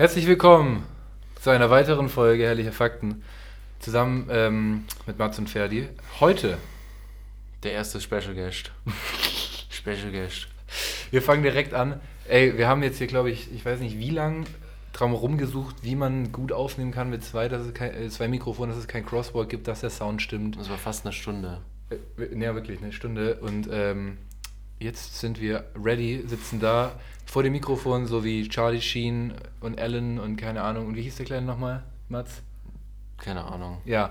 Herzlich willkommen zu einer weiteren Folge Herrliche Fakten. Zusammen ähm, mit Mats und Ferdi. Heute. Der erste Special Guest. Special Guest. Wir fangen direkt an. Ey, wir haben jetzt hier, glaube ich, ich weiß nicht wie lang drum rumgesucht, wie man gut aufnehmen kann mit zwei, dass es kein, äh, zwei Mikrofonen, dass es kein Crosswalk gibt, dass der Sound stimmt. Das war fast eine Stunde. Äh, ja, wirklich eine Stunde. Und ähm, jetzt sind wir ready, sitzen da vor dem Mikrofon, so wie Charlie Sheen und Alan und keine Ahnung. Und wie hieß der Kleine nochmal, Mats? Keine Ahnung. Ja,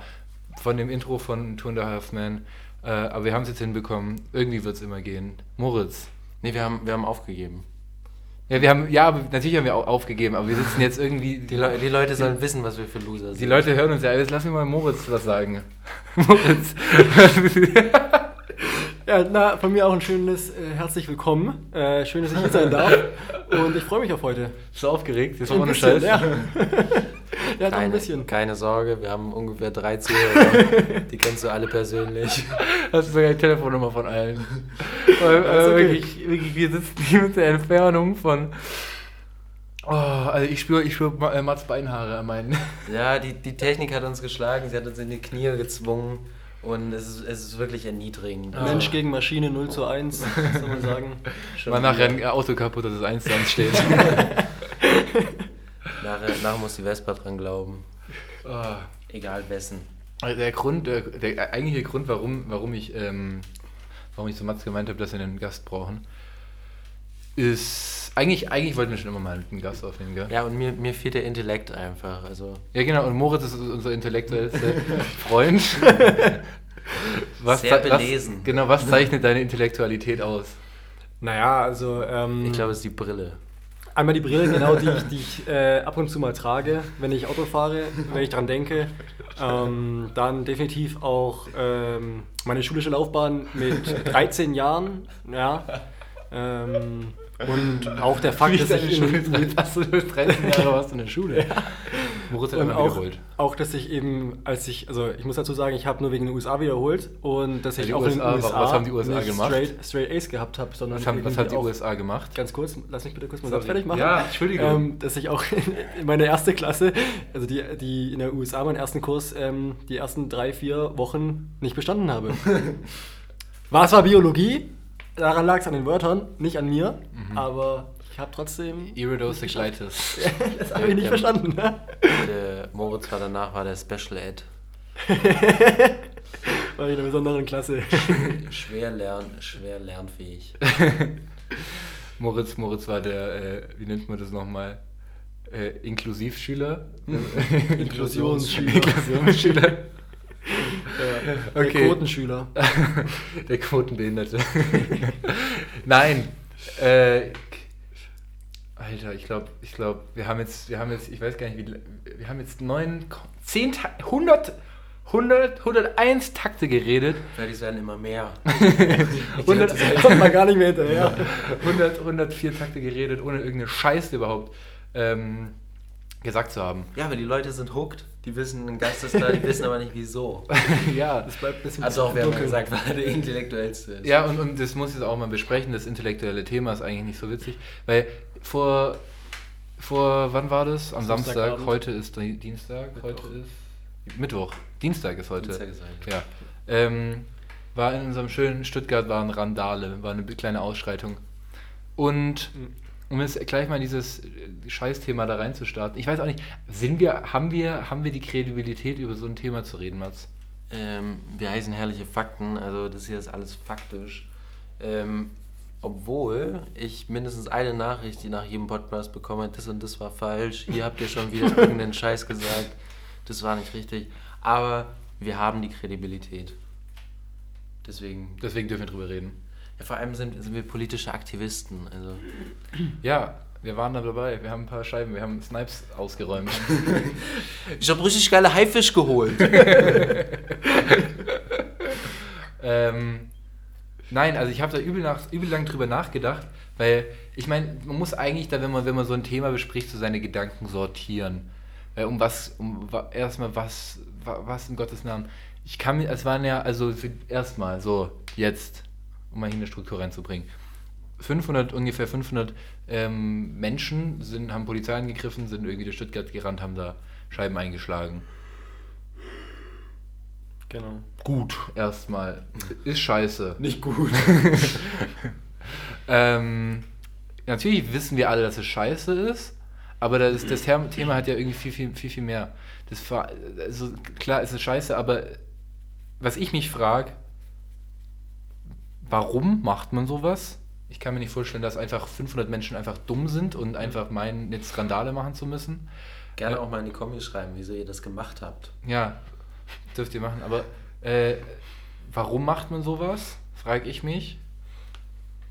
von dem Intro von Two and a Half Men. Äh, aber wir haben es jetzt hinbekommen. Irgendwie wird es immer gehen. Moritz. Nee, wir haben, wir haben aufgegeben. Ja, wir haben, ja, natürlich haben wir auch aufgegeben, aber wir sitzen jetzt irgendwie. Die, Le die Leute sollen wissen, was wir für Loser sind. Die Leute hören uns ja. Jetzt lass mir mal Moritz was sagen. Moritz. Ja, na, von mir auch ein schönes äh, herzlich willkommen. Äh, schön, dass ich hier sein darf. Und ich freue mich auf heute. Bist du aufgeregt? Jetzt Ein ohne bisschen, Scheiß. ja. ja, doch keine, ein bisschen. keine Sorge, wir haben ungefähr drei Zuhörer. die kennst du alle persönlich. Hast du sogar die Telefonnummer von allen. Weil, äh, okay. wirklich, wirklich, wir sitzen hier mit der Entfernung von. Oh, also ich spüre ich spür äh, Mats Beinhaare an meinen. Ja, die, die Technik hat uns geschlagen, sie hat uns in die Knie gezwungen. Und es ist, es ist wirklich erniedrigend. Ah. Mensch gegen Maschine 0 zu 1, soll man sagen. Schon Mal nachher ein Auto kaputt, dass es 1 zu 1 steht. Nachher, nachher muss die Vespa dran glauben. oh. Egal wessen. Also Der Grund, der, der eigentliche Grund, warum, warum ich, ähm, warum ich zu Mats gemeint habe, dass wir einen Gast brauchen, ist eigentlich, eigentlich wollten wir schon immer mal einen Gast aufnehmen, gell? Ja, und mir, mir fehlt der Intellekt einfach. Also, Ja, genau. Und Moritz ist unser intellektuellster Freund. Sehr ze- belesen. Was, genau, was zeichnet deine Intellektualität aus? Naja, also ähm, ich glaube, es ist die Brille. einmal die Brille, genau, die ich, die ich äh, ab und zu mal trage, wenn ich Auto fahre, wenn ich dran denke. Ähm, dann definitiv auch ähm, meine schulische Laufbahn mit 13 Jahren, ja. Ähm, und auch der Fakt, dass ich in, hast du 13 Jahre warst in der Schule. Moritz hat Und auch, wiederholt. auch, dass ich eben, als ich, also ich muss dazu sagen, ich habe nur wegen den USA wiederholt und dass Ja, ich auch USA, in den was USA, haben die USA gemacht? Straight, straight Ace gehabt habe, sondern Was haben, was hat die USA gemacht? Ganz kurz, lass mich bitte kurz mal Sorry. Fertig machen. Ja, Entschuldigung. Ähm, dass ich auch in meine erste Klasse, also die, die in der USA meinen ersten Kurs, ähm, die ersten drei, vier Wochen nicht bestanden habe. War zwar Biologie, daran lag es an den Wörtern, nicht an mir, Mhm. aber ich habe trotzdem. Iridocyclitis. das habe ich nicht Ja. verstanden. Ne? Der Moritz war danach war der Special Ed. War ich in einer besonderen Klasse. Schwer, lern, schwer lernfähig. Moritz, Moritz war der, äh, wie nennt man das nochmal? Äh, Inklusivschüler? Inklusionsschüler. Inklusionsschüler. Ja, Der Okay. Quotenschüler. Der Quotenbehinderte. Nein. Äh, Alter, ich glaube, ich glaube, wir haben jetzt, wir haben jetzt, ich weiß gar nicht, wie, wir haben jetzt neun, zehn, Ta- 100, 100, 101 Takte geredet. Vielleicht es werden immer mehr. 100, Kommt man gar nicht mehr hinterher. 100, 104 Takte geredet, ohne irgendeine Scheiße überhaupt ähm, gesagt zu haben. Ja, aber die Leute sind hooked. Die wissen, ein Gast ist da, die wissen aber nicht wieso. ja. Das bleibt ein bisschen Also auch, wir haben gesagt, er der Intellektuellste ist. Ja, und, und das muss ich jetzt auch mal besprechen. Das intellektuelle Thema ist eigentlich nicht so witzig, weil vor, vor wann war das? Am Samstag. Samstagabend. Heute ist Di- Dienstag. Heute ist Mittwoch. Dienstag ist heute. Dienstag ist heute. Ja. Ähm, war in unserem schönen Stuttgart war ein Randale, war eine kleine Ausschreitung. Und Mhm. Um jetzt gleich mal dieses äh, Scheißthema da reinzustarten, ich weiß auch nicht, sind wir, haben wir, haben wir die Kredibilität, über so ein Thema zu reden, Mats? Ähm, wir heißen herrliche Fakten, also das hier ist alles faktisch. Ähm, obwohl ich mindestens eine Nachricht, die nach jedem Podcast bekomme, das und das war falsch, hier habt ihr schon wieder irgendeinen Scheiß gesagt, das war nicht richtig. Aber wir haben die Kredibilität. Deswegen, Deswegen dürfen wir drüber reden. Ja, vor allem sind, sind wir politische Aktivisten. Also, Ja, wir waren da dabei. Wir haben ein paar Scheiben, wir haben Snipes ausgeräumt. ich habe richtig geile Haifisch geholt. ähm, nein, also ich habe da übel, nach, übel lang drüber nachgedacht, weil ich meine, man muss eigentlich da, wenn man, wenn man so ein Thema bespricht, so seine Gedanken sortieren. Weil um was, um erstmal was, wa- was in Gottes Namen. Ich kann mir, es waren ja, also erstmal so, jetzt, um mal hier eine Struktur reinzubringen. 500, ungefähr 500 ähm, Menschen sind, haben Polizei angegriffen, sind irgendwie durch Stuttgart gerannt, haben da Scheiben eingeschlagen. Genau. Gut, erstmal. Ist scheiße. Nicht gut. ähm, natürlich wissen wir alle, dass es scheiße ist, aber das, das Thema hat ja irgendwie viel, viel, viel, viel mehr. Das also klar, es ist scheiße, aber was ich mich frage, warum macht man sowas? Ich kann mir nicht vorstellen, dass einfach 500 Menschen einfach dumm sind und einfach meinen, jetzt Skandale machen zu müssen. Gerne äh, auch mal in die Kommis schreiben, wieso ihr das gemacht habt. Ja, dürft ihr machen. Aber äh, warum macht man sowas? Frage ich mich.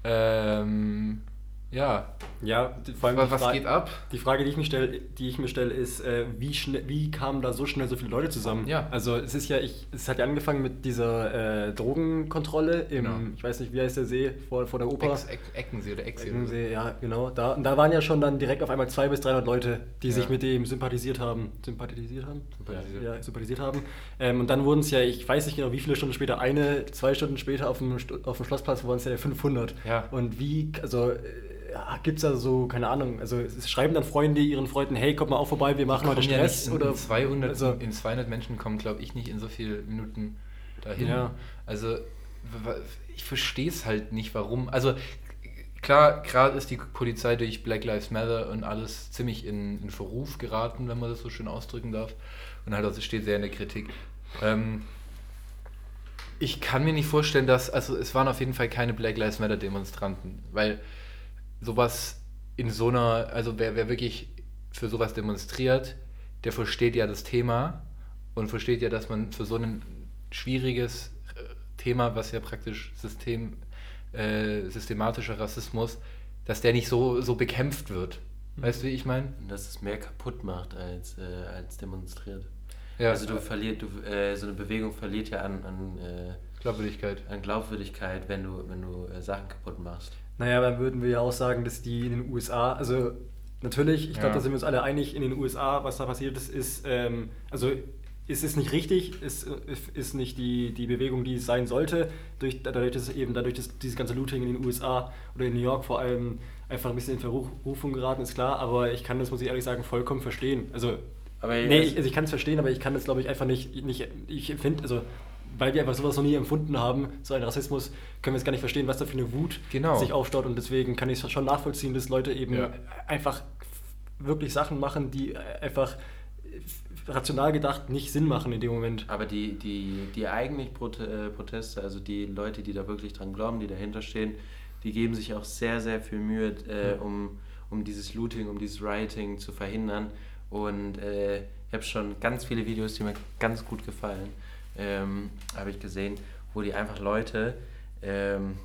Ähm, ja. Ja, vor allem was, was geht ab? Die Frage, die ich mir stelle, die ich mir stelle, ist, äh, wie schnell, wie kamen da so schnell so viele Leute zusammen? Ja. Also es ist ja, ich, es hat ja angefangen mit dieser äh, Drogenkontrolle im, genau. ich weiß nicht, wie heißt der See vor, vor der Oper? Ex, Eckensee oder Ecksee. Eckensee, ja, genau. Da, und da waren ja schon dann direkt auf einmal 200 bis 300 Leute, die ja. sich mit dem sympathisiert haben. Sympathisiert haben? Sympathisiert. Ja, sympathisiert haben. Ähm, und dann wurden es ja, ich weiß nicht genau, wie viele Stunden später, eine, zwei Stunden später auf dem, auf dem Schlossplatz waren es ja 500. Ja. Und wie, also ja, gibt es da so, keine Ahnung, also schreiben dann Freunde ihren Freunden, hey, kommt mal auch vorbei, wir machen heute Stress. Ja in, oder in 200, also, in 200 Menschen kommen, glaube ich, nicht in so viele Minuten dahin. Ja. Also ich verstehe es halt nicht, warum. Also klar, gerade ist die Polizei durch Black Lives Matter und alles ziemlich in, in Verruf geraten, wenn man das so schön ausdrücken darf. Und halt, das steht sehr in der Kritik. Ähm, ich kann mir nicht vorstellen, dass, also es waren auf jeden Fall keine Black Lives Matter Demonstranten, weil sowas in so einer, also wer, wer wirklich für sowas demonstriert, der versteht ja das Thema und versteht ja, dass man für so ein schwieriges äh, Thema, was ja praktisch System, äh, systematischer Rassismus, dass der nicht so, so bekämpft wird. Mhm. Weißt du, wie ich meine? Dass es mehr kaputt macht als, äh, als demonstriert. Ja. Also du verlierst, du, äh, so eine Bewegung verliert ja an, an äh, Glaubwürdigkeit. An Glaubwürdigkeit, wenn du, wenn du äh, Sachen kaputt machst. Naja, dann würden wir ja auch sagen, dass die in den USA, also natürlich, ich glaube, da sind wir uns alle einig, in den USA, was da passiert ist, ist, ähm, also ist es nicht richtig, ist, ist nicht die, die Bewegung, die es sein sollte, durch, dadurch, dass eben dadurch, dass dieses ganze Looting in den USA oder in New York vor allem einfach ein bisschen in Verrufung geraten, ist klar, aber ich kann das, muss ich ehrlich sagen, vollkommen verstehen. Also, aber nee, ich, also ich kann es verstehen, aber ich kann es, glaube ich, einfach nicht, nicht ich finde, also weil wir einfach sowas noch nie empfunden haben, so einen Rassismus, können wir es gar nicht verstehen, was da für eine Wut genau. sich aufstaut. Und deswegen kann ich es schon nachvollziehen, dass Leute eben ja. einfach wirklich Sachen machen, die einfach rational gedacht nicht Sinn machen in dem Moment. Aber die, die, die eigentlich äh, Proteste, also die Leute, die da wirklich dran glauben, die dahinter stehen, die geben sich auch sehr, sehr viel Mühe, äh, um, um dieses Looting, um dieses Rioting zu verhindern. Und äh, ich habe schon ganz viele Videos, die mir ganz gut gefallen ähm, habe ich gesehen, wo die einfach Leute, ähm,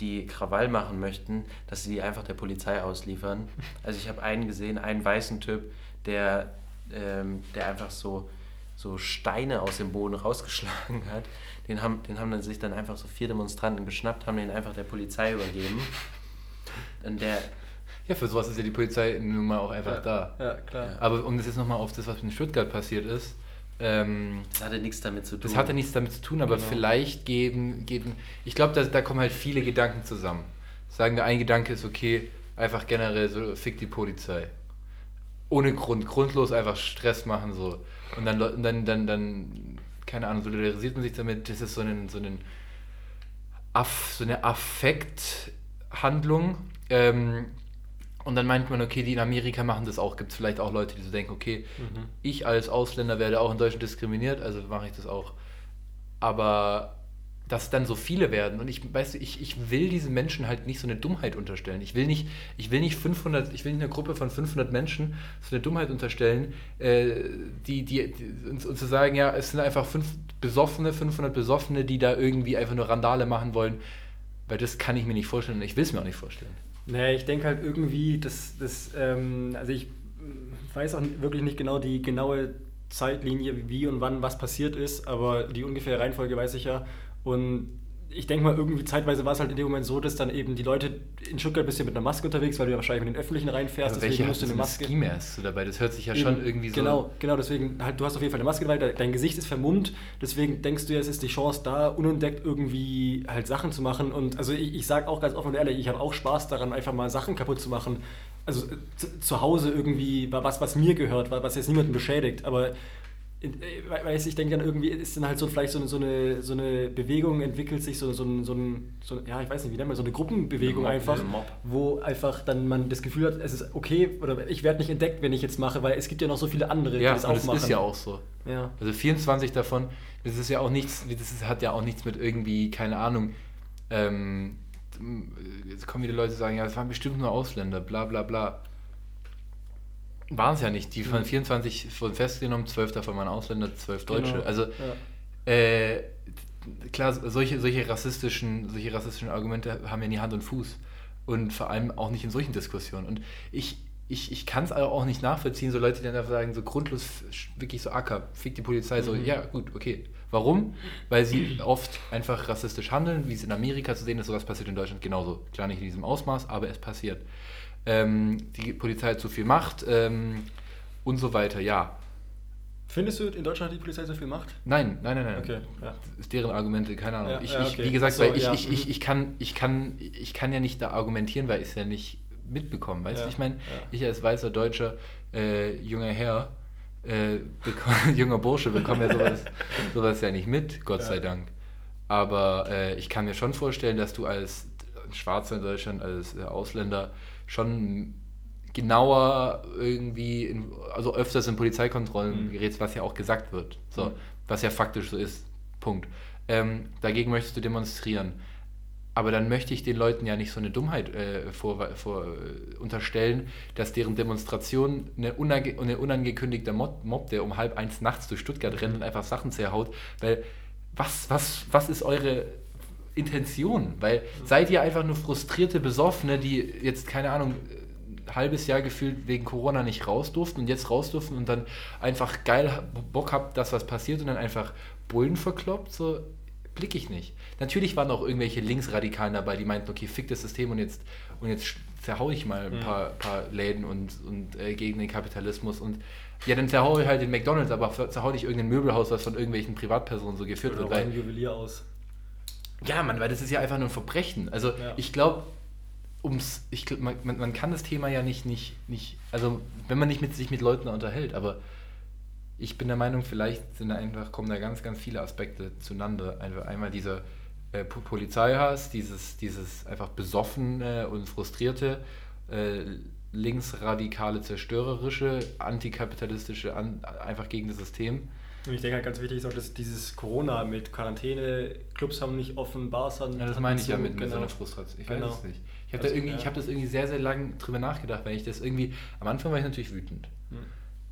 die Krawall machen möchten, dass sie die einfach der Polizei ausliefern. Also ich habe einen gesehen, einen weißen Typ, der, ähm, der einfach so, so Steine aus dem Boden rausgeschlagen hat. Den haben, den haben dann sich dann einfach so vier Demonstranten geschnappt, haben den einfach der Polizei übergeben. Und der, ja, für sowas ist ja die Polizei nun mal auch einfach ja, da. Ja, klar. Aber um das jetzt nochmal auf das, was in Stuttgart passiert ist, ähm, das hatte nichts damit zu tun. Das hatte nichts damit zu tun, aber genau. vielleicht geben, geben ich glaube, da, da kommen halt viele Gedanken zusammen. Sagen wir, ein Gedanke ist okay, einfach generell so, fick die Polizei. Ohne Grund, grundlos einfach Stress machen so. Und dann, dann, dann, dann, keine Ahnung, solidarisiert man sich damit, das ist so, einen, so, einen Aff, so eine Affekthandlung. Ähm, und dann meint man, okay, die in Amerika machen das auch. Gibt es vielleicht auch Leute, die so denken, okay, mhm. ich als Ausländer werde auch in Deutschland diskriminiert, also mache ich das auch. Aber dass dann so viele werden und ich weiß ich, ich will diesen Menschen halt nicht so eine Dummheit unterstellen. Ich will nicht ich will nicht 500 ich will nicht einer Gruppe von 500 Menschen so eine Dummheit unterstellen, äh, die die, die und, und, zu sagen, ja, es sind einfach fünf besoffene 500 besoffene, die da irgendwie einfach nur Randale machen wollen, weil das kann ich mir nicht vorstellen und ich will es mir auch nicht vorstellen. Naja, ich denke halt irgendwie, dass das, ähm, also ich weiß auch wirklich nicht genau die genaue Zeitlinie, wie und wann was passiert ist, aber die ungefähre Reihenfolge weiß ich ja. Und ich denke mal, irgendwie zeitweise war es halt in dem Moment so, dass dann eben die Leute in Stuttgart bist du mit einer Maske unterwegs, weil du ja wahrscheinlich mit den Öffentlichen reinfährst, Aber deswegen musst du eine Maske. Ski Mask so dabei? Das hört sich ja Eben, schon irgendwie so. Genau, genau, deswegen halt, du hast auf jeden Fall eine Maske dabei, de- dein Gesicht ist vermummt, deswegen denkst du ja, es ist die Chance da, unentdeckt irgendwie halt Sachen zu machen. Und also ich, ich sage auch ganz offen und ehrlich, ich habe auch Spaß daran, einfach mal Sachen kaputt zu machen. Also äh, zu, zu Hause irgendwie was, was mir gehört, wa- was jetzt niemanden beschädigt. Aber weiß ich denke dann irgendwie ist dann halt so vielleicht so eine, so eine, so eine Bewegung entwickelt sich so, so, ein, so, ein, so ein- ja ich weiß nicht wie nennt man so eine Gruppenbewegung Eine Mob, einfach eine wo einfach dann man das Gefühl hat es ist okay oder ich werde nicht entdeckt wenn ich jetzt mache weil es gibt ja noch so viele andere Ja, die das auch das machen ist ja auch so. ja Also 24 davon, das ist ja auch nichts, das ist, hat ja auch nichts mit irgendwie, keine Ahnung, ähm, jetzt kommen wieder Leute sagen, ja, es waren bestimmt nur Ausländer, bla bla bla. Waren es ja nicht. Die von Mhm. 24 wurden festgenommen, 12 davon waren Ausländer, 12 Deutsche. Genau, Also ja. äh, klar, solche, solche, rassistischen, solche rassistischen Argumente haben ja nie Hand und Fuß. Und vor allem auch nicht in solchen Diskussionen. Und ich, ich, ich kann es auch nicht nachvollziehen, so Leute, die dann sagen, so grundlos, wirklich so acker, fick die Polizei, so, Mhm. ja, gut, okay. Warum? Weil sie oft einfach rassistisch handeln, wie es in Amerika zu sehen ist, sowas passiert in Deutschland genauso. Klar nicht in diesem Ausmaß, aber es passiert. Ähm, die Polizei hat zu viel Macht ähm, und so weiter, ja. findest du in Deutschland hat die Polizei so viel Macht Nein, nein, nein, nein. Okay, ja. Das ist deren Argumente, keine Ahnung. Ja, ich, ja, ich, okay. wie gesagt, Ach so, weil ich, ich, ich, ich, kann, ich, kann, ich kann ja nicht da argumentieren, weil ich es ja nicht mitbekommen. Weißt du, ich meine, ich als weißer deutscher äh, junger Herr, äh, junger Bursche, bekomme ja sowas, sowas ja nicht mit, Gott sei Dank. Aber äh, ich kann mir schon vorstellen, dass du als Schwarzer in Deutschland, als äh, Ausländer schon genauer irgendwie, in, also öfters in Polizeikontrollen Mhm. gerätst, was ja auch gesagt wird. So, Mhm. was ja faktisch so ist. Punkt. Ähm, dagegen möchtest du demonstrieren. Aber dann möchte ich den Leuten ja nicht so eine Dummheit äh, vor, vor, äh, unterstellen, dass deren Demonstration eine, unange eine unangekündigter Mob, Mob, der um halb eins nachts durch Stuttgart rennt und einfach Sachen zerhaut, weil was, was, was ist eure Intention? Weil seid ihr einfach nur frustrierte Besoffene, die jetzt, keine Ahnung, ein halbes Jahr gefühlt wegen Corona nicht raus durften und jetzt raus durften und dann einfach geil Bock habt, dass was passiert und dann einfach Bullen verkloppt? So blick ich nicht. Natürlich waren auch irgendwelche Linksradikalen dabei, die meinten, okay, fick das System und jetzt, und jetzt zerhau ich mal ein Mhm. paar, paar Läden und, und äh, gegen den Kapitalismus und ja, dann zerhau ich halt den McDonalds, aber zerhau nicht irgendein Möbelhaus, was von irgendwelchen Privatpersonen so geführt oder wird. Weil, einen Juwelier aus ja, Mann, weil das ist ja einfach nur ein Verbrechen. Also Ja. ich glaube, ums, ich man, man, kann das Thema ja nicht, nicht, nicht, also wenn man nicht mit sich mit Leuten unterhält, aber ich bin der Meinung, vielleicht sind da einfach, kommen da ganz, ganz viele Aspekte zueinander. Einfach einmal dieser äh, Po- Polizeihass, dieses, dieses einfach besoffene und frustrierte, äh, linksradikale, zerstörerische, antikapitalistische, an, einfach gegen das System. Und ich denke halt ganz wichtig ist auch, dass dieses Corona mit Quarantäne, Clubs haben nicht offen, Bars haben Ja, das meine ich ja mit, mit so genau. einer Frustration. Ich Genau. weiß es nicht. Ich habe Also, da irgendwie, ja. ich habe das irgendwie sehr, sehr lang drüber nachgedacht, weil ich das irgendwie, am Anfang war ich natürlich wütend. Hm.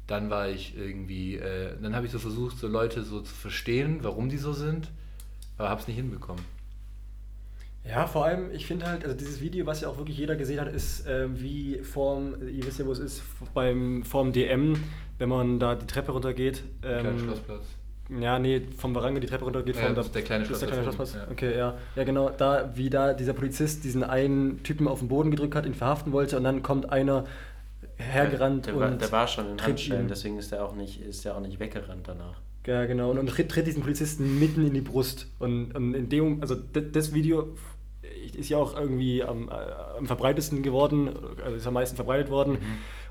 Dann war ich irgendwie, äh, dann habe ich so versucht, so Leute so zu verstehen, warum die so sind, aber habe es nicht hinbekommen. Ja, vor allem, ich finde halt, also dieses Video, was ja auch wirklich jeder gesehen hat, ist ähm, wie vorm, ihr wisst ja, wo es ist, beim, vorm DM, wenn man da die Treppe runtergeht. Ähm, Schlossplatz. ja, nee, vom Barrange die Treppe runtergeht. Ja, ist der kleine ist der kleine Schlossplatz Schlossplatz. oben, Okay, ja. Ja, genau, da, wie da dieser Polizist diesen einen Typen auf den Boden gedrückt hat, ihn verhaften wollte und dann kommt einer hergerannt der, und war, der war schon in tritt Handschellen, ihn. deswegen ist er auch nicht, ist er auch nicht weggerannt danach. Ja, genau. Und, und tritt, tritt diesen Polizisten mitten in die Brust. Und, und in dem, also das, das Video ist ja auch irgendwie am, äh, am verbreitesten geworden, also ist am meisten verbreitet worden.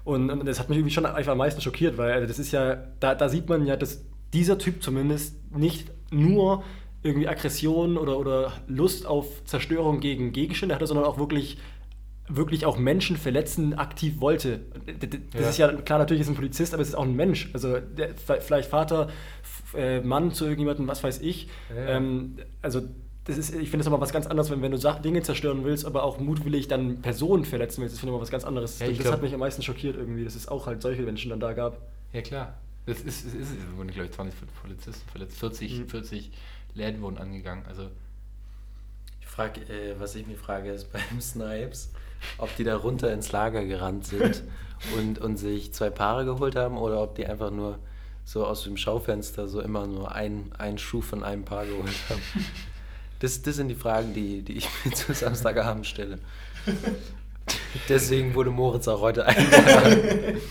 Und, und das hat mich irgendwie schon einfach am meisten schockiert, weil also das ist ja, da, da sieht man ja, dass dieser Typ zumindest nicht nur irgendwie Aggression oder, oder Lust auf Zerstörung gegen Gegenstände hatte, sondern auch wirklich wirklich auch Menschen verletzen aktiv wollte. Das Ja. ist ja klar, natürlich ist ein Polizist, aber es ist auch ein Mensch. Also der, vielleicht Vater, äh, Mann zu irgendjemandem, was weiß ich. Ja. Ähm, also das ist, ich finde es aber was ganz anderes, wenn, wenn du Dinge zerstören willst, aber auch mutwillig dann Personen verletzen willst. Das finde ich aber was ganz anderes. Ja, das glaub- hat mich am meisten schockiert irgendwie, dass es auch halt solche Menschen dann da gab. Ja, klar. Das ist, es ist, es wurden, glaube ich, 20 Polizisten verletzt, 40, Mhm. 40 Läden wurden angegangen. Also, Ich frage, äh, was ich mich frage, ist beim Snipes, ob die da runter ins Lager gerannt sind und, und sich zwei Paare geholt haben oder ob die einfach nur so aus dem Schaufenster so immer nur ein, einen Schuh von einem Paar geholt haben. Das, das sind die Fragen, die, die ich mir zu Samstagabend stelle. Deswegen wurde Moritz auch heute eingeladen.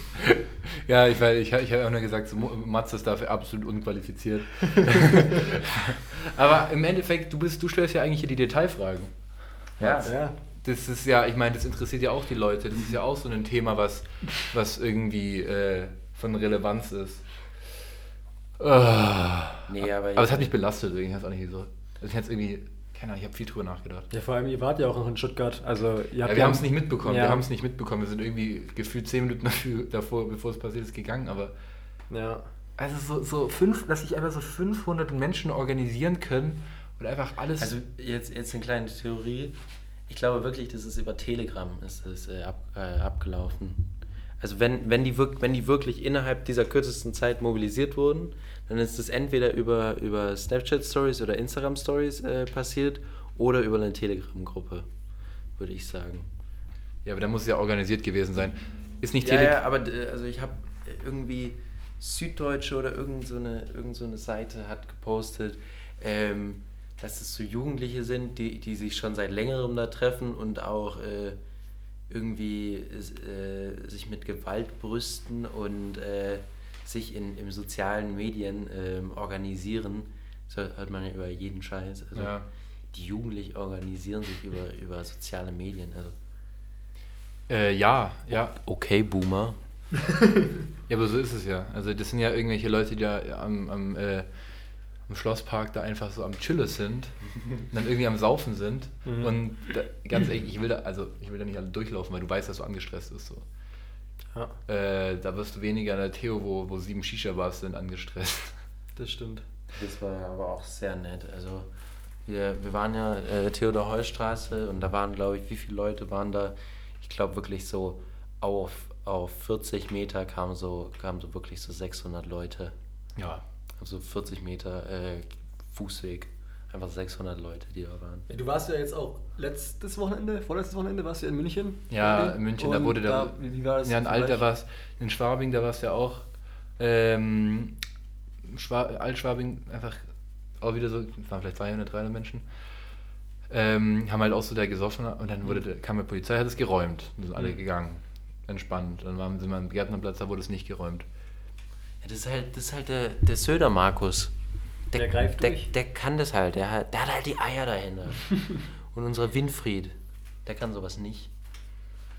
Ja, ich, weil ich, ich habe auch nur gesagt, so, Mats ist dafür absolut unqualifiziert. Aber im Endeffekt, du, bist, du stellst ja eigentlich hier die Detailfragen. Ja. Ja. Das ist ja, ich meine, das interessiert ja auch die Leute. Das ist ja auch so ein Thema, was, was irgendwie äh, von Relevanz ist. Ah. Nee, aber, Aber es hat mich belastet irgendwie, ich weiß auch nicht so. Also ich hatte irgendwie, keine Ahnung, ich habe viel drüber nachgedacht. Ja, vor allem, ihr wart ja auch noch in Stuttgart. Also, ihr Ja, wir haben es nicht mitbekommen, Ja. wir haben es nicht mitbekommen. Wir sind irgendwie gefühlt zehn Minuten davor, bevor es passiert ist, gegangen. Aber Ja. also so, so fünf, dass sich einfach so 500 Menschen organisieren können und einfach alles. Also jetzt, jetzt eine kleine Theorie. Ich glaube wirklich, das ist über Telegram ist es äh, ab, äh, abgelaufen. Also wenn, wenn, die wirk wenn die wirklich innerhalb dieser kürzesten Zeit mobilisiert wurden, dann ist das entweder über, über Snapchat Stories oder Instagram Stories äh, passiert oder über eine Telegram-Gruppe, würde ich sagen. ja, aber da muss es ja organisiert gewesen sein. Ist nicht Ja, Tele ja, aber äh, also ich habe irgendwie Süddeutsche oder irgend so eine, irgend so eine Seite hat gepostet, ähm, dass es so Jugendliche sind, die, die sich schon seit längerem da treffen und auch äh, irgendwie äh, sich mit Gewalt brüsten und äh, sich in, in sozialen Medien ähm, organisieren. So hört man ja über jeden Scheiß. Also Ja. die Jugendlichen organisieren sich über, über soziale Medien. Also Äh, ja, ja. okay, Boomer. Ja, aber so ist es ja. Also das sind ja irgendwelche Leute, die da am, am, am Schlosspark da einfach so am Chillen sind und dann irgendwie am Saufen sind. Mhm. Und da, ganz ehrlich, ich will da, also ich will da nicht alle durchlaufen, weil du weißt, dass du angestresst bist. So. ja, Äh, da wirst du weniger an der Theo, wo, wo sieben Shisha-Bars sind, angestresst. das stimmt. Das war aber auch sehr nett. Also wir, wir waren ja äh, Theodor-Heuss-Straße und da waren, glaube ich, wie viele Leute waren da? Ich glaube wirklich so auf, auf 40 Meter kamen so, kamen so wirklich so 600 Leute. Ja. Also 40 Meter äh, Fußweg. Einfach 600 Leute, die da waren. Du warst ja jetzt auch letztes Wochenende, vorletztes Wochenende, warst du ja in München. Ja, in München, da Und wurde da. wie, wie war das? Ja, in Alt, da Vergleich? war's, in Schwabing, da war es ja auch. Ähm, Schwa Altschwabing, einfach auch wieder so, es waren vielleicht 200, 300 Menschen. Ähm, haben halt auch so da gesoffen und dann wurde, der- kam die Polizei, hat es geräumt. Und sind alle Mhm. gegangen. Entspannt. Dann waren, sind wir am Gärtnerplatz, da wurde es nicht geräumt. Ja, das ist halt, das ist halt der, der Söder-Markus. Der greift der, durch. der kann das halt. Der, hat- der hat halt die Eier dahinter. Und unser Winfried, der kann sowas nicht.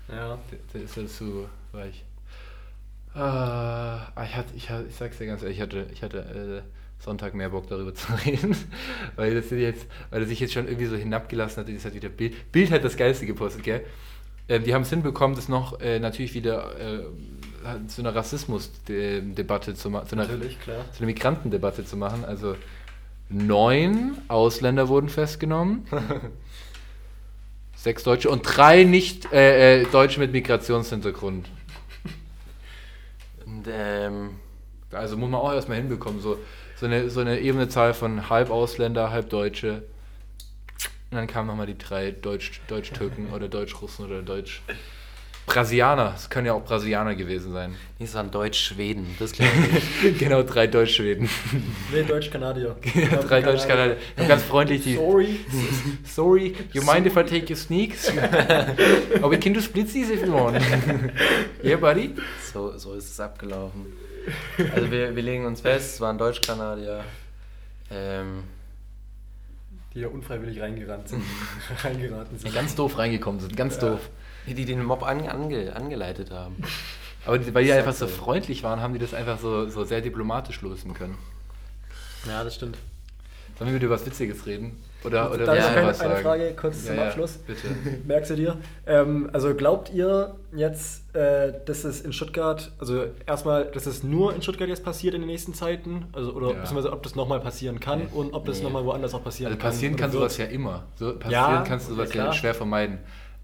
Ja. Der, der ist ja zu weich. Ah, ich, hatte, ich, hatte, ich sag's dir ganz ehrlich, ich hatte, ich hatte äh, Sonntag mehr Bock darüber zu reden, weil das jetzt, weil das sich jetzt schon irgendwie so hinabgelassen hat, das hat wieder Bild. Bild hat das Geilste gepostet, gell? Ähm, die haben es hinbekommen, das noch äh, natürlich wieder äh, zu einer Rassismusdebatte zu machen, zu einer, Natürlich, klar. zu einer Migrantendebatte zu machen. Also neun Ausländer wurden festgenommen. Sechs Deutsche und drei nicht äh, äh, Deutsche mit Migrationshintergrund. Und ähm, Also muss man auch erstmal hinbekommen. So, so, eine, so eine ebene Zahl von halb Ausländer, halb Deutsche. Und dann kamen nochmal die drei Deutsch, Deutsch-Türken oder Deutsch-Russen oder Deutsch. Brasilianer, es können ja auch Brasilianer gewesen sein. die sind Deutsch-Schweden. Das glaube ich. genau, drei Deutsch-Schweden. Nee, Deutsch-Kanadier. drei Deutsch-Kanadier. Ganz freundlich die. Sorry. Sorry, you mind if I take your sneaks? we can do splitsies if you want. yeah, buddy? So, so ist es abgelaufen. Also wir, wir legen uns fest, es waren Deutsch-Kanadier. Ähm, Die ja unfreiwillig reingerannt sind. reingeraten sind. Ganz doof reingekommen sind, ganz Ja. doof. Die, die den Mob ange, ange, angeleitet haben. Aber die, weil die Ich einfach so freundlich waren, haben die das einfach so, so sehr diplomatisch lösen können. Ja, das stimmt. Sollen wir wieder über was Witziges reden? Oder, oder willst noch du eine, was eine? Frage kurz Ja, zum ja, Abschluss. Bitte. Merkst du dir? Ähm, also glaubt ihr jetzt, äh, dass es in Stuttgart, also erstmal, dass es nur in Stuttgart jetzt passiert in den nächsten Zeiten? Also, oder Ja. beziehungsweise ob das nochmal passieren kann Nee. und ob das Nee. nochmal woanders auch passieren Also kann? passieren oder kann wird? sowas ja immer. So, passieren Ja, kannst du ja, sowas ja, schwer vermeiden.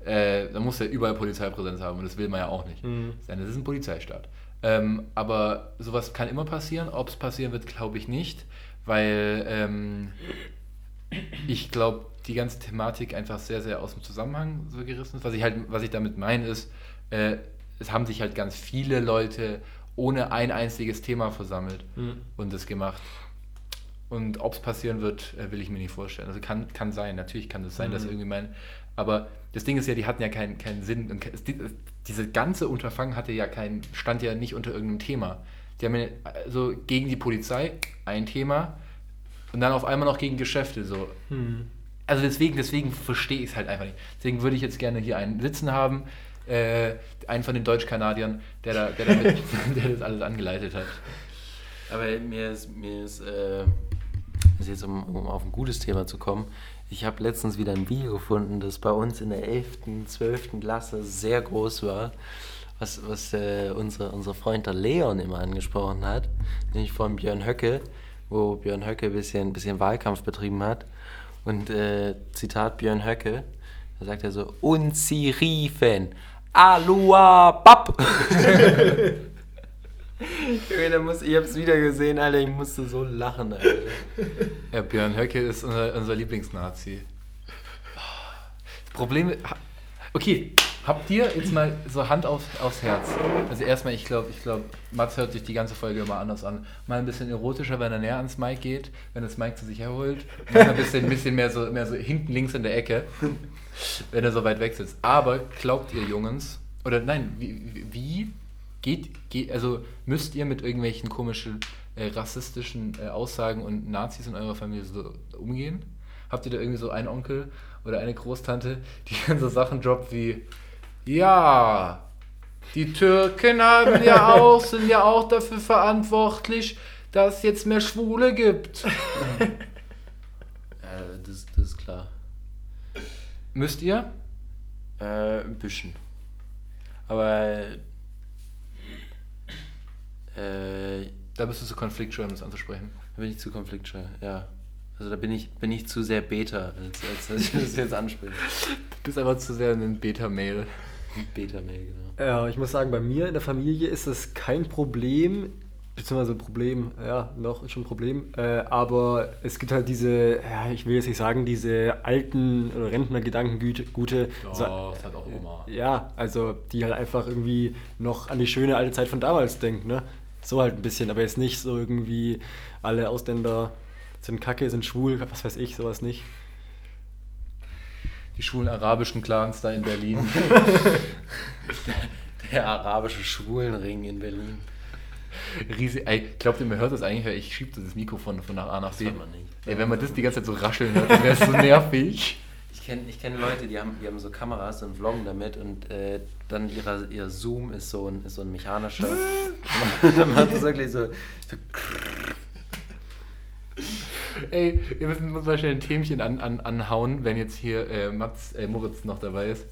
Äh, da muss ja überall Polizeipräsenz haben und das will man ja auch nicht. Mhm. Das ist ein Polizeistaat. Ähm, aber sowas kann immer passieren. Ob es passieren wird, glaube ich nicht, weil ähm, ich glaube, die ganze Thematik einfach sehr, sehr aus dem Zusammenhang so gerissen ist. Was ich halt, was ich damit meine, ist, äh, es haben sich halt ganz viele Leute ohne ein einziges Thema versammelt Mhm. und das gemacht. Und ob es passieren wird, äh, will ich mir nicht vorstellen. Also kann, kann sein, natürlich kann das sein, dass irgendwie mein. Aber das Ding ist ja, die hatten ja keinen, keinen Sinn. Und ke- die- diese ganze Unterfangen hatte ja keinen, stand ja nicht unter irgendeinem Thema. Die haben ja also gegen die Polizei ein Thema und dann auf einmal noch gegen Geschäfte so. Also deswegen, deswegen verstehe ich es halt einfach nicht. Deswegen würde ich jetzt gerne hier einen sitzen haben, äh, einen von den Deutsch-Kanadiern, der, da, der, damit, der das alles angeleitet hat. Aber mir ist, mir ist, äh, ist jetzt um, um auf ein gutes Thema zu kommen, ich habe letztens wieder ein Video gefunden, das bei uns in der 11., 12. Klasse sehr groß war, was, was äh, unser, unser Freund der Leon immer angesprochen hat, nämlich von Björn Höcke, wo Björn Höcke ein bisschen, bisschen Wahlkampf betrieben hat. Und äh, Zitat Björn Höcke, da sagt er so, und sie riefen, Alua Bab! Junge, muss, ich hab's wieder gesehen, Alter, ich musste so lachen, Alter. Ja, Björn Höcke ist unser, unser Lieblingsnazi. Das Problem Okay, habt ihr jetzt mal so Hand auf, aufs Herz? Also erstmal, ich glaube, ich glaube, Mats hört sich die ganze Folge immer anders an. Mal ein bisschen erotischer, wenn er näher ans Mike geht, wenn das Mike zu sich herholt. Mal ein bisschen, bisschen mehr, so, mehr so hinten links in der Ecke, wenn er so weit weg sitzt. Aber glaubt ihr, Jungs, oder nein, wie- wie geht, geht, also müsst ihr mit irgendwelchen komischen äh, rassistischen äh, Aussagen und Nazis in eurer Familie so umgehen? Habt ihr da irgendwie so einen Onkel oder eine Großtante, die dann so Sachen droppt wie, ja, die Türken haben ja auch, sind ja auch dafür verantwortlich, dass es jetzt mehr Schwule gibt. Ja, das, das ist klar. Müsst ihr? Äh, ein bisschen. Aber, äh, Da bist du zu konfliktscheu, um das anzusprechen. da bin ich zu konfliktscheu, ja. Also da bin ich, bin ich zu sehr Beta, als, als dass ich das jetzt anspreche. Du bist einfach zu sehr ein Beta-Mail. Beta-Mail, genau. Ja, ich muss sagen, bei mir in der Familie ist das kein Problem, beziehungsweise ein Problem, ja, noch ist schon ein Problem, äh, aber es gibt halt diese, ja, ich will jetzt nicht sagen, diese alten oder Rentner-Gedankengüte, gute, so, das hat auch Oma. ja, also die halt einfach irgendwie noch an die schöne alte Zeit von damals denken, ne? So halt ein bisschen, aber jetzt nicht so irgendwie alle Ausländer sind kacke, sind schwul, was weiß ich, sowas nicht. Die schwulen arabischen Clans da in Berlin. Der arabische Schwulenring in Berlin. Riesig, ey, glaubt ihr, mir hört das eigentlich, weil ich schiebe das Mikrofon von nach A nach B. hört man nicht. Ey, wenn man das die ganze Zeit so rascheln hört, dann wäre es so nervig. Ich kenne ich kenn Leute, die haben, die haben so Kameras und vloggen damit und äh, dann ihrer, ihr Zoom ist so ein, ist so ein mechanischer. dann macht es wirklich so. so Ey, wir müssen uns mal schnell ein Themchen an, an, anhauen, wenn jetzt hier äh, Mats, äh, Moritz noch dabei ist.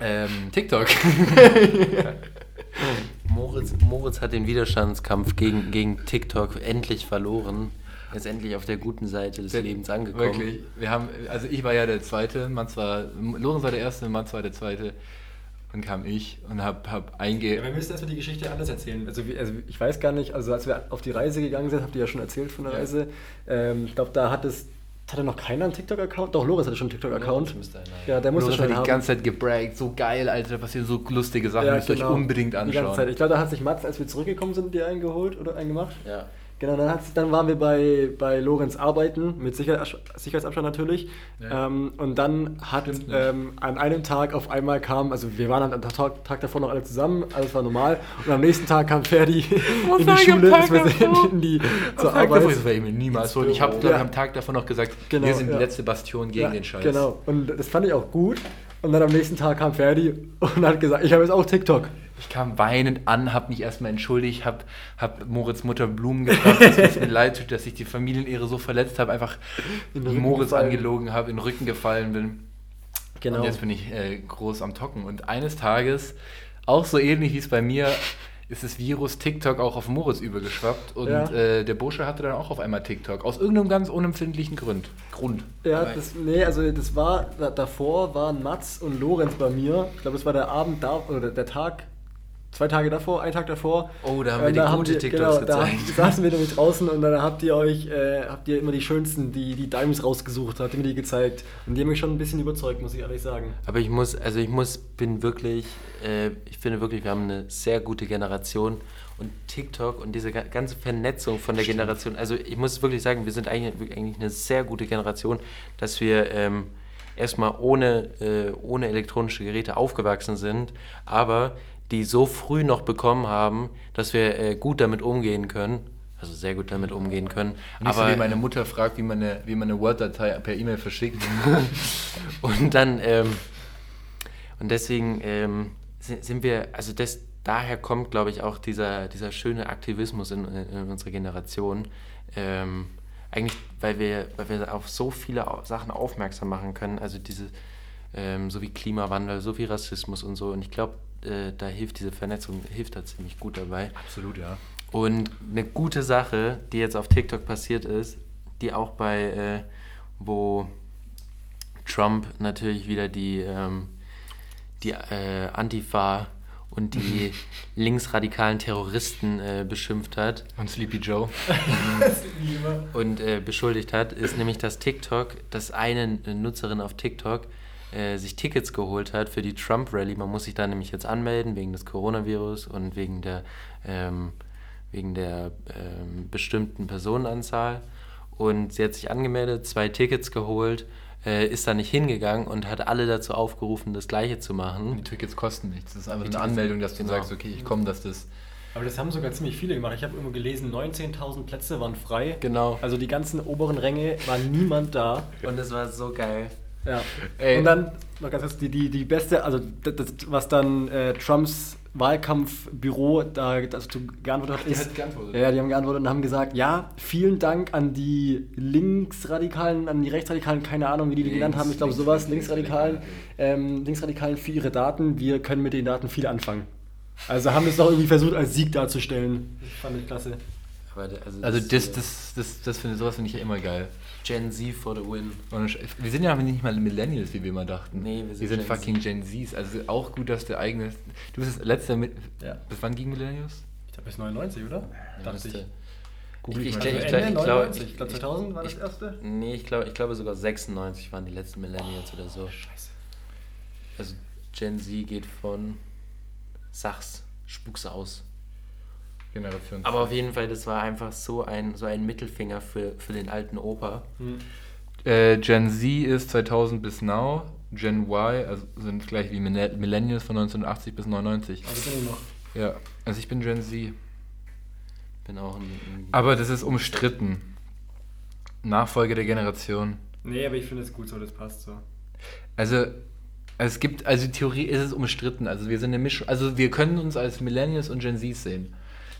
Ähm, TikTok. Moritz, Moritz hat den Widerstandskampf gegen, gegen TikTok endlich verloren. Er ist endlich auf der guten Seite des Lebens angekommen. Wirklich. Wir haben, also ich war ja der Zweite, Mats war, Lorenz war der Erste, Mats war der Zweite. Dann kam ich und hab, hab einge... Ja, wir müssen erstmal die Geschichte anders erzählen. Also, wie, also ich weiß gar nicht, also als wir auf die Reise gegangen sind, habt ihr ja schon erzählt von der Ja. Reise. Ähm, ich glaube, da hat es, hatte noch keiner einen TikTok-Account. Doch, Loris hatte schon einen TikTok-Account. Ja, der musste Lorenz schon hat die haben. ganze Zeit gebraggt, so geil, Alter, da passieren so lustige Sachen, Ja, müsst ihr genau. euch unbedingt Die ganze anschauen. Zeit. Ich glaube, da hat sich Mats, als wir zurückgekommen sind, die eingeholt oder eingemacht. Ja. Genau, dann, dann waren wir bei, bei Lorenz arbeiten, mit Sicher Sicherheitsabstand natürlich. Ja. Ähm, und dann hat ähm, an einem Tag auf einmal kam, also wir waren am Tag, Tag davor noch alle zusammen, alles war normal. Und am nächsten Tag kam Ferdi in die Schule, Tag ist in die, zur davor, Arbeit. das ich mir niemals holen. Ich habe, Ja. am Tag davor noch gesagt, Genau, wir sind ja. die letzte Bastion gegen den Scheiß. Genau, und das fand ich auch gut. Und dann am nächsten Tag kam Ferdi und hat gesagt, ich habe jetzt auch TikTok. Ich kam weinend an, habe mich erstmal entschuldigt, habe hab Moritz Mutter Blumen gebracht, dass es mir leid tut, dass ich die Familienehre so verletzt habe, einfach Moritz gefallen. angelogen habe, in den Rücken gefallen bin. Genau. Und jetzt bin ich äh, groß am Tocken. Und eines Tages, auch so ähnlich wie es bei mir, ist das Virus TikTok auch auf Moritz übergeschwappt. Und Ja. äh, der Bursche hatte dann auch auf einmal TikTok. Aus irgendeinem ganz unempfindlichen Grund. Grund. Ja, Aber- das, nee, also das war, da, davor waren Mats und Lorenz bei mir. Ich glaube, das war der Abend da, oder der Tag zwei Tage davor, einen Tag davor. Oh, da haben wir Äh, die da gute TikToks genau, da gezeigt. saßen wir nämlich draußen und dann habt ihr euch, äh, habt ihr immer die schönsten, die, die Dimes rausgesucht, habt ihr mir die gezeigt. Und die haben mich schon ein bisschen überzeugt, muss ich ehrlich sagen. Aber ich muss, also ich muss, bin wirklich, äh, ich finde wirklich, wir haben eine sehr gute Generation und TikTok und diese ga- ganze Vernetzung von der Generation, also ich muss wirklich sagen, wir sind eigentlich, eigentlich eine sehr gute Generation, dass wir ähm, erstmal ohne, äh, ohne elektronische Geräte aufgewachsen sind, aber die so früh noch bekommen haben, dass wir äh, gut damit umgehen können. Also sehr gut damit umgehen können. Nicht so aber wie meine Mutter fragt, wie man eine, wie man eine Word-Datei per E-Mail verschickt. Und dann, ähm, und deswegen ähm, si- sind wir, also das, daher kommt, glaube ich, auch dieser, dieser schöne Aktivismus in, in unserer Generation. Ähm, eigentlich, weil wir, weil wir auf so viele Sachen aufmerksam machen können, also diese, ähm, so wie Klimawandel, so wie Rassismus und so. Und ich glaube, äh, da hilft diese Vernetzung, hilft da ziemlich gut dabei. Absolut, ja. Und eine gute Sache, die jetzt auf TikTok passiert ist, die auch bei, äh, wo Trump natürlich wieder die, ähm, die äh, Antifa und die linksradikalen Terroristen äh, beschimpft hat Und Sleepy Joe. und äh, beschuldigt hat, ist nämlich, dass TikTok, dass eine Nutzerin auf TikTok äh, sich Tickets geholt hat für die Trump-Rally. Man muss sich da nämlich jetzt anmelden wegen des Coronavirus und wegen der, ähm, wegen der ähm, bestimmten Personenanzahl. Und sie hat sich angemeldet, zwei Tickets geholt, äh, ist da nicht hingegangen und hat alle dazu aufgerufen, das Gleiche zu machen. Die Tickets kosten nichts. Das ist einfach Die eine Anmeldung, dass du genau. sagst, okay, ich komme, dass das. Aber das haben sogar ziemlich viele gemacht. Ich habe irgendwo gelesen, 19.000 Plätze waren frei. Genau. Also die ganzen oberen Ränge war niemand da. Und es war so geil. Ja. Ey. Und dann noch ganz kurz die, die, die beste, also das, das, was dann äh, Trumps Wahlkampfbüro da dazu geantwortet hat, die ist. hat geantwortet? Ja, die haben geantwortet und haben gesagt, ja, vielen Dank an die Linksradikalen, an die Rechtsradikalen, keine Ahnung, wie die die genannt haben, ich glaube Links- sowas, Links- Linksradikalen, ähm, Linksradikalen für ihre Daten, wir können mit den Daten viel anfangen. Also haben das doch irgendwie versucht als Sieg darzustellen. Das fand ich klasse. Aber der- Also das, das, das, das finde sowas finde ich ja immer geil. Gen Z for the win. Und wir sind ja nicht mal Millennials, wie wir immer dachten. Nee, wir sind wir sind Gen fucking Gen Zs. Also auch gut, dass der eigene. Du bist das letzte mit. Ja. Bis wann ging Millennials? Ich glaube bis 99, oder? Dachte ich. Google Ich- ich, ich- ich- ich glaub- 99? Ich glaube 2000 war das ich- erste. Nee, ich glaube ich glaube sogar 96 waren die letzten Millennials oder so. Scheiße. Also Gen Z geht von Sachs, spuck's aus. Generation. Aber auf jeden Fall, das war einfach so ein, so ein Mittelfinger für, für den alten Opa. Äh, Gen Z ist 2000 bis now. Gen Y also sind gleich wie Mille- Millennials von 1980 bis 99. Also bin ich noch. Ja, also ich bin Gen Z. Bin auch ein, ein Aber das ist umstritten. Nachfolge der Generation. Nee, aber ich finde es gut so, das passt so. Also es gibt, also die Theorie ist es umstritten. Also wir sind eine Mischung, also wir können uns als Millennials und Gen Zs sehen,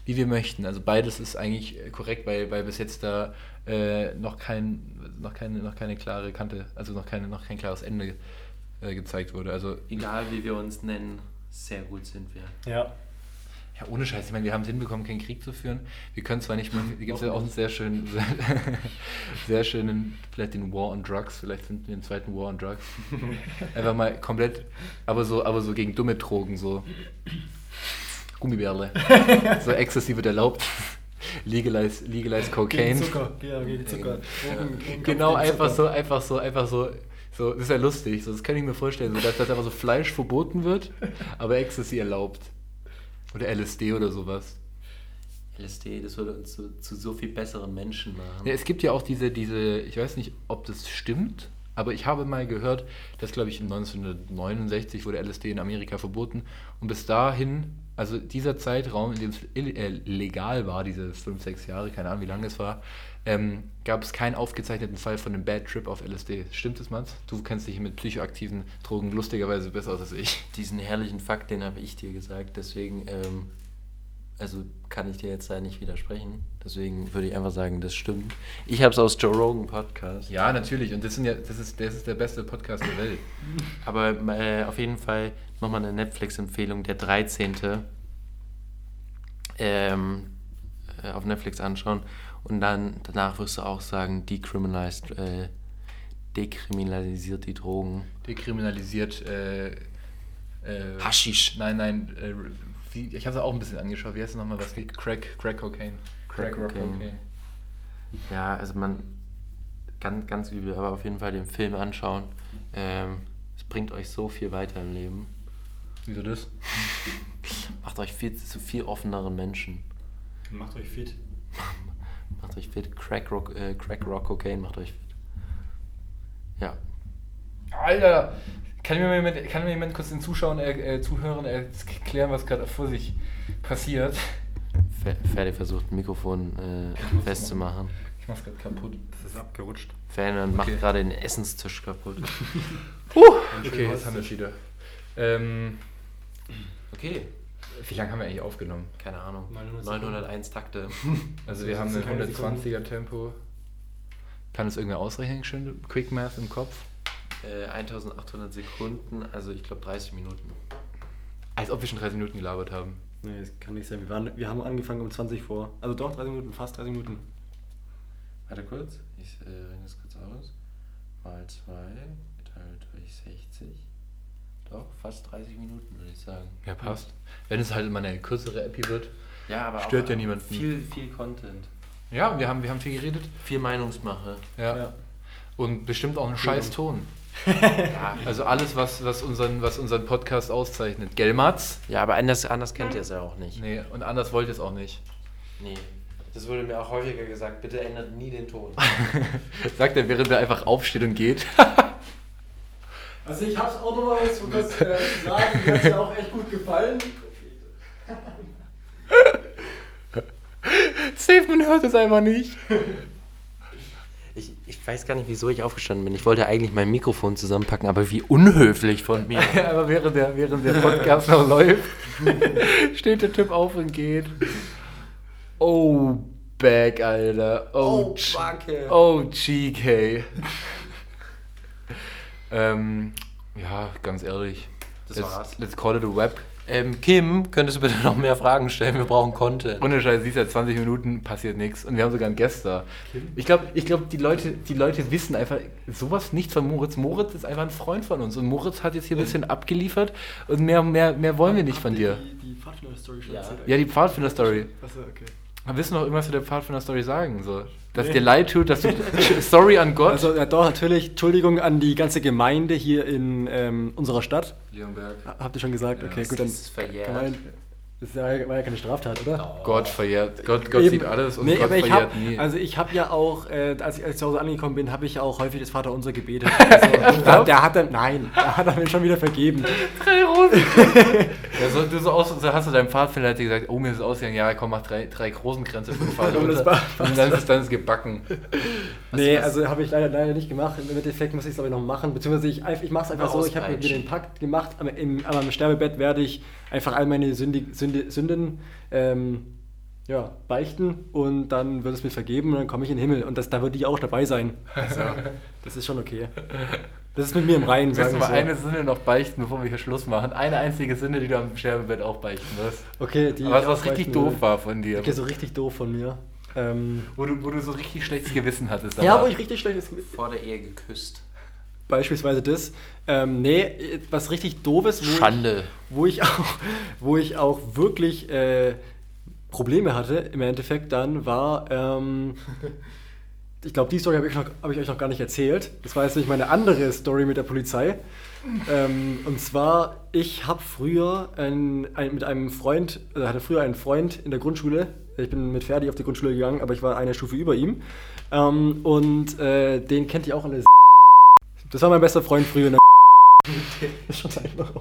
wie wir möchten. Also beides ist eigentlich äh, korrekt, weil, weil bis jetzt da äh, noch kein, noch keine, noch keine klare Kante, also noch keine, noch kein klares Ende äh, gezeigt wurde. Also egal wie wir uns nennen, sehr gut sind wir. Ja. Ja, ohne Scheiß. Ich meine, wir haben es hinbekommen, keinen Krieg zu führen. Wir können zwar nicht, hier gibt es ja auch einen sehr schönen, sehr, sehr schönen, vielleicht den War on Drugs, vielleicht finden wir den zweiten War on Drugs. Einfach mal komplett, aber so, aber so gegen dumme Drogen, so Gummibärle. so Ecstasy wird erlaubt. Legalize, legalize Cocaine. Gegen Zucker. Ja, gegen Zucker. Drogen- Drogen- Genau, einfach Zucker. so, einfach so, einfach so. So, das ist ja lustig, so, das kann ich mir vorstellen, so, dass, dass einfach so Fleisch verboten wird, aber Ecstasy erlaubt. Oder LSD oder sowas. LSD, das würde uns zu, zu so viel besseren Menschen machen. Ja, es gibt ja auch diese, diese, ich weiß nicht, ob das stimmt, aber ich habe mal gehört, dass, glaube ich, 1969 wurde LSD in Amerika verboten und bis dahin, also dieser Zeitraum, in dem es äh, legal war, diese 5, 6 Jahre, keine Ahnung, wie lange es war, ähm, gab es keinen aufgezeichneten Fall von einem Bad Trip auf LSD. Stimmt das, Mats? Du kennst dich mit psychoaktiven Drogen lustigerweise besser aus als ich. Diesen herrlichen Fakt, den habe ich dir gesagt, deswegen, ähm, also kann ich dir jetzt da nicht widersprechen. Deswegen würde ich einfach sagen, das stimmt. Ich habe es aus Joe Rogan Podcast. Ja, natürlich, und das, sind ja, das, ist, das ist der beste Podcast der Welt. Aber äh, auf jeden Fall nochmal eine Netflix-Empfehlung, der 13. Ähm, äh, auf Netflix anschauen und dann danach wirst du auch sagen, decriminalized, äh, dekriminalisiert die Drogen. Dekriminalisiert, äh, äh, Haschisch. Nein, nein, äh, die, ich habe es auch ein bisschen angeschaut. Wie heißt es nochmal? Was geht? Crack, Crack Cocaine. Crack Cocaine. Ja, also man, ganz, ganz übel, aber auf jeden Fall den Film anschauen. Ähm, es bringt euch so viel weiter im Leben. Wieso das? Macht euch viel zu viel offeneren Menschen. Macht euch fit. Macht euch fit. Crack Rock, äh, Crack Rock Cocaine macht euch fit. Ja. Alter! Kann mir jemand, kann mir jemand kurz den Zuschauern, äh, äh, Zuhörern erklären, was gerade vor sich passiert? Fe- Ferdi versucht ein Mikrofon äh, festzumachen. Ich mach's gerade kaputt. Das ist abgerutscht. Ferdinand macht Okay. gerade den Essenstisch kaputt. Okay, jetzt haben wir es wieder. Ähm, Okay. wie lange haben wir eigentlich aufgenommen? Keine Ahnung. 900 901 Takte. Also So, wir haben ein sind keine 120er Tempo. Kann das irgendwer ausrechnen? Schön Quick Math im Kopf? Äh, 1800 Sekunden, also ich glaube 30 Minuten. Als ob wir schon 30 Minuten gelabert haben. Nee, das kann nicht sein. Wir, waren, wir haben angefangen um 20 vor. Also doch, 30 Minuten, fast 30 Minuten. Warte kurz, ich äh, rechne das kurz aus. Mal 2 geteilt durch 60. Doch, fast 30 Minuten würde ich sagen. Ja, passt. Wenn es halt immer eine kürzere Epi wird. Ja, aber Stört auch ja niemanden. Viel, viel Content. Ja, wir haben, wir haben viel geredet. Viel Meinungsmache. Ja. Und bestimmt auch einen scheiß Ton. Ja, Also alles, was, was, unseren, was unseren Podcast auszeichnet. Gell, Mats? ja aber anders, anders kennt ihr es ja auch nicht. Nee, und anders wollt ihr es auch nicht. Nee. Das wurde mir auch häufiger gesagt, bitte ändert nie den Ton. Sagt er, während er einfach aufsteht und geht. Also ich hab's auch nochmal was kurz äh, sagen, mir hat's ja auch echt gut gefallen. Safe, man hört es einfach nicht. Ich, weiß gar nicht, wieso ich aufgestanden bin. Ich wollte eigentlich mein Mikrofon zusammenpacken, aber wie unhöflich von mir. Aber während der, während der Podcast noch läuft, steht der Typ auf und geht. Oh, Back, Alter. Oh, Backe. oh GK. ähm, ja, ganz ehrlich. Das let's, war's. let's call it a web. Ähm, Kim, könntest du bitte noch mehr Fragen stellen? Wir brauchen Content. Ohne Scheiß, siehst du, seit 20 Minuten passiert nichts. Und wir haben sogar einen Gast da. Ich glaube, ich glaub, die, Leute, die Leute wissen einfach sowas nicht von Moritz. Moritz ist einfach ein Freund von uns. Und Moritz hat jetzt hier ein bisschen abgeliefert. Und mehr, mehr, mehr wollen wir nicht von dir. Die, die Pfadfinder-Story schon Ja. erzählt? Ja, die Pfadfinder-Story. Achso, okay. Willst du noch irgendwas zu der Pfadfinder-Story sagen? So, dass Nee. dir leid tut, dass du. Sorry an Gott. Also ja, doch, natürlich, Entschuldigung an die ganze Gemeinde hier in ähm, unserer Stadt. Leonberg. Habt ihr schon gesagt? Ja, okay, das gut, dann ist verjährt. kann man, das war ja, keine Straftat, oder? Gott verjährt. Gott, Gott Eben. sieht alles und nee, Gott aber ich verjährt hab, nie. Also ich habe ja auch, äh, als, ich, als ich zu Hause angekommen bin, habe ich ja auch häufig das Vaterunser gebetet. Also, da, der hat dann, nein, der hat er mir schon wieder vergeben. drei Rosen. ja, so, du so aus, so hast du deinem Pfadfinder dir gesagt, oh, mir ist es ausgegangen, ja, komm, mach drei, drei Rosenkränze für den Vater. Und und dann ist es dann ist es gebacken. nee, was- also habe ich leider, leider nicht gemacht. Im Endeffekt muss ich es glaube ich noch machen. Beziehungsweise ich, ich mache es einfach so, ich habe mir den Pakt gemacht, aber im, aber im Sterbebett werde ich einfach all meine Sünde, Sünde, Sünden ähm, ja, beichten und dann wird es mir vergeben und dann komme ich in den Himmel. Und das, da wird die auch dabei sein. Also, das ist schon okay. Das ist mit mir im Reinen, Willst sagen du wir mal so. eine Sünde noch beichten, bevor wir hier Schluss machen? Eine einzige Sünde, die du am Sterbebett auch beichten wirst. Okay, die Aber was, ich was richtig doof will. war von dir. Okay, so richtig doof von mir. Ähm, Wo du, wo du so richtig schlechtes Gewissen hattest. ja, wo ich richtig schlechtes Vor der Ehe geküsst. Beispielsweise das. Ähm, nee, was richtig doofes, wo Schande. Ich, wo ich auch, wo ich auch wirklich äh, Probleme hatte im Endeffekt dann war, ähm, ich glaube, die Story habe ich, noch- hab ich euch noch gar nicht erzählt. Das war jetzt nicht meine andere Story mit der Polizei. Ähm, und zwar, ich habe früher ein, ein, mit einem Freund, äh, hatte früher einen Freund in der Grundschule. Ich bin mit Ferdi auf die Grundschule gegangen, aber ich war eine Stufe über ihm. Ähm, und äh, den kennt ihr auch alle. Das war mein bester Freund früher in der ist schon lange noch.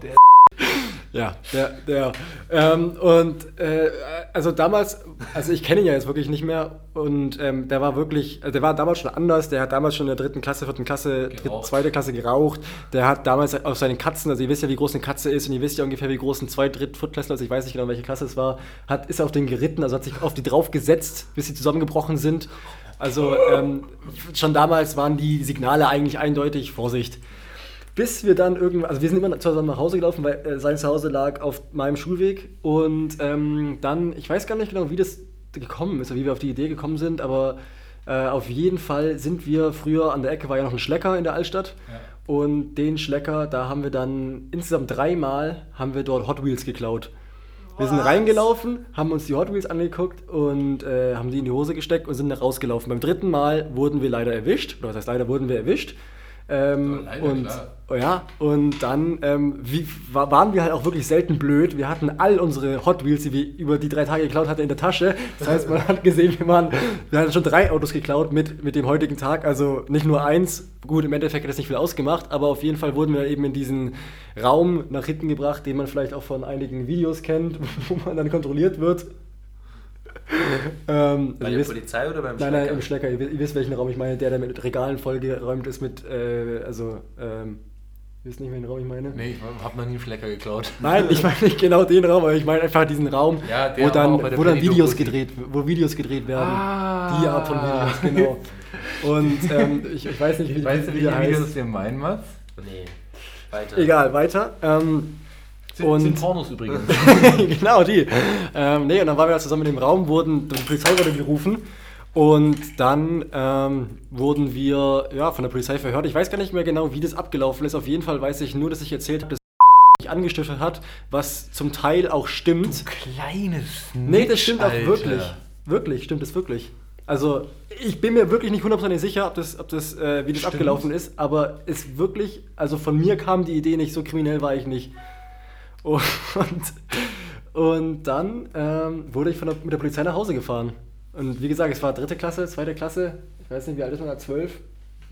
Ja, der, der. Ähm, und äh, also damals, also ich kenne ihn ja jetzt wirklich nicht mehr und ähm, der war wirklich, also der war damals schon anders, der hat damals schon in der dritten Klasse, vierten Klasse, dritte, zweite Klasse geraucht, der hat damals auf seinen Katzen, also ihr wisst ja, wie groß eine Katze ist und ihr wisst ja ungefähr, wie groß ein Zweit-, Dritt-, Viertklässler ist, ich weiß nicht genau, welche Klasse es war, hat, ist auf den geritten, also hat sich auf die drauf gesetzt, bis sie zusammengebrochen sind. Also ähm, schon damals waren die Signale eigentlich eindeutig, Vorsicht. Bis wir dann irgendwann, also wir sind immer zusammen nach Hause gelaufen, weil äh, sein Zuhause lag auf meinem Schulweg. Und ähm, dann, ich weiß gar nicht genau, wie das gekommen ist, oder wie wir auf die Idee gekommen sind, aber äh, auf jeden Fall sind wir früher an der Ecke, war ja noch ein Schlecker in der Altstadt. Ja. Und den Schlecker, da haben wir dann insgesamt dreimal haben wir dort Hot Wheels geklaut. Wir sind reingelaufen, haben uns die Hot Wheels angeguckt und äh, haben die in die Hose gesteckt und sind nach rausgelaufen. Beim dritten Mal wurden wir leider erwischt. Oder was heißt leider, wurden wir erwischt. Ähm, leider, und, klar. ja, und dann ähm, wie, wa- waren wir halt auch wirklich selten blöd. Wir hatten all unsere Hot Wheels, die wir über die drei Tage geklaut hatten, in der Tasche. Das heißt, man hat gesehen, wir, waren, wir hatten schon drei Autos geklaut mit, mit dem heutigen Tag. Also nicht nur eins. Gut, im Endeffekt hat das nicht viel ausgemacht, aber auf jeden Fall wurden wir eben in diesen Raum nach hinten gebracht, den man vielleicht auch von einigen Videos kennt, wo man dann kontrolliert wird. ähm, Bei ihr der wisst- Polizei oder beim Nein, nein, Schlecker? im Schlecker. Ihr, wisst- ihr wisst, welchen Raum ich meine, der, der mit Regalen vollgeräumt ist mit, äh, also, ähm, ihr wisst nicht, welchen Raum ich meine? Nee, ich habe noch nie einen Schlecker geklaut. Nein, ich meine nicht genau den Raum, aber ich meine einfach diesen Raum, Ja, wo dann, wo dann Videos gedreht, wo Videos gedreht werden. Ah. Die Art von Videos, genau. Und ähm, ich, ich weiß nicht, wie, Weißt du, wie wie der die Videos heißt. wir meinen, Mats? Nee. Weiter. Egal, weiter. Ähm, Sind, Und- sind Pornos übrigens. genau, die. Ähm, nee, und dann waren wir halt zusammen in dem Raum, wurden, die Polizei wurde gerufen und dann ähm, wurden wir ja, von der Polizei verhört. Ich weiß gar nicht mehr genau, wie das abgelaufen ist. Auf jeden Fall weiß ich nur, dass ich erzählt habe, dass mich angestiftet hat, was zum Teil auch stimmt. Kleines Nee, das stimmt auch Alter. wirklich. Wirklich, stimmt das wirklich. Also, ich bin mir wirklich nicht hundertprozentig sicher, ob das, ob das, äh, wie das Stimmt. abgelaufen ist, aber es wirklich, also von mir kam die Idee nicht, so kriminell war ich nicht. Und, und dann ähm, wurde ich von der, mit der Polizei nach Hause gefahren. Und wie gesagt, es war dritte Klasse, zweite Klasse, ich weiß nicht, wie alt ist man da, zwölf?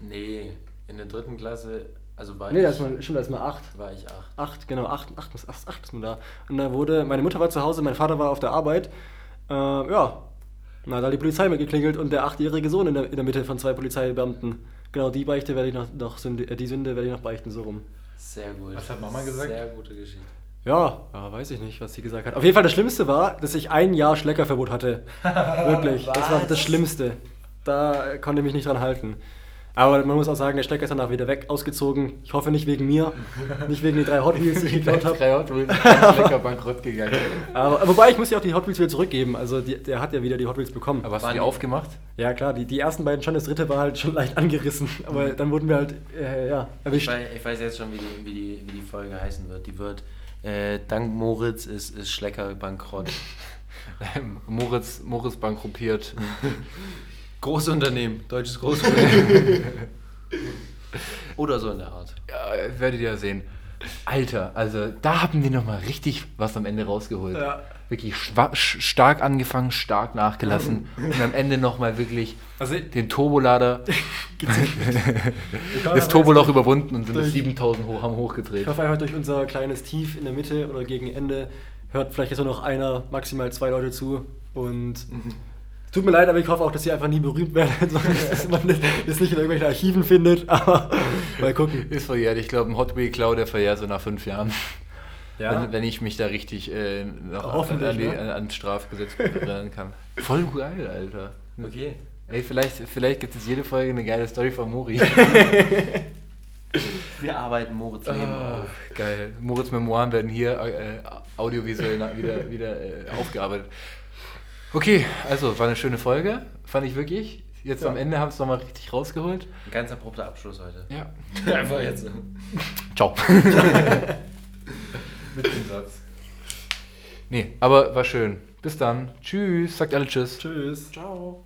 Nee, in der dritten Klasse, also war Nee, ich, da ist man, stimmt, da ist man acht. war ich acht. Acht, genau, acht, acht, acht, acht, acht ist man da. Und da wurde, meine Mutter war zu Hause, mein Vater war auf der Arbeit. Äh, ja, na, da hat die Polizei mitgeklingelt und der achtjährige Sohn in der, in der Mitte von zwei Polizeibeamten. Genau, die Beichte werde ich noch, noch Sünde, äh, die Sünde werde ich noch beichten, so rum. Sehr gut. Was hat Mama gesagt? Sehr gute Geschichte. Ja, ja, weiß ich nicht, was sie gesagt hat. Auf jeden Fall das Schlimmste war, dass ich ein Jahr Schleckerverbot hatte. Wirklich, das war das Schlimmste. Da konnte ich mich nicht dran halten. Aber man muss auch sagen, der Schlecker ist danach wieder weg, ausgezogen. Ich hoffe nicht wegen mir, nicht wegen den drei Hot Wheels, die ich geklaut habe. Drei Hot Wheels, ganz lecker bankrott gegangen. Aber, wobei, ich muss ja auch die Hot Wheels wieder zurückgeben. Also die, der hat ja wieder die Hot Wheels bekommen. Aber hast du die aufgemacht? ja klar, die, die ersten beiden schon, das dritte war halt schon leicht angerissen. Aber dann wurden wir halt, äh, ja, Ich erwischt. weiß, ich weiß jetzt schon, wie die, wie, die, wie die Folge heißen wird. Die wird äh, Dank Moritz ist, ist Schlecker bankrott. Moritz, Moritz bankruppiert. Großunternehmen, deutsches Großunternehmen. Oder so in der Art. Ja, werdet ihr ja sehen. Alter, also da haben wir nochmal richtig was am Ende rausgeholt. Ja. Wirklich stark angefangen, stark nachgelassen und am Ende nochmal wirklich Also, den Turbolader, das Turboloch überwunden und sind durch- 7000 hoch, haben hochgedreht. Ich hoffe einfach durch unser kleines Tief in der Mitte oder gegen Ende hört vielleicht jetzt nur noch einer, maximal zwei Leute zu. Und tut mir leid, aber ich hoffe auch, dass ihr einfach nie berühmt werdet, sondern dass man das nicht in irgendwelchen Archiven findet. Aber mal gucken. Ist verjährt. Ich glaube, ein Hot Wheel Cloud, der verjährt so nach fünf Jahren. Ja, Wenn, wenn ich mich da richtig äh, noch an, an, die, ne? an, ans Strafgesetz erinnern kann. Voll geil, Alter. Okay. Ey, vielleicht, vielleicht gibt es jede Folge eine geile Story von Mori. Wir arbeiten Moritz Leben Ah, auf. geil. Moritz Memoiren werden hier äh, audiovisuell wieder, wieder äh, aufgearbeitet. Okay, also war eine schöne Folge, fand ich wirklich. Jetzt Ja. am Ende haben wir es nochmal richtig rausgeholt. Ein ganz abrupter Abschluss heute. Ja. Einfach jetzt. Ciao. Mit dem Satz. Nee, aber war schön. Bis dann. Tschüss. Sagt alle Tschüss. Tschüss. Ciao.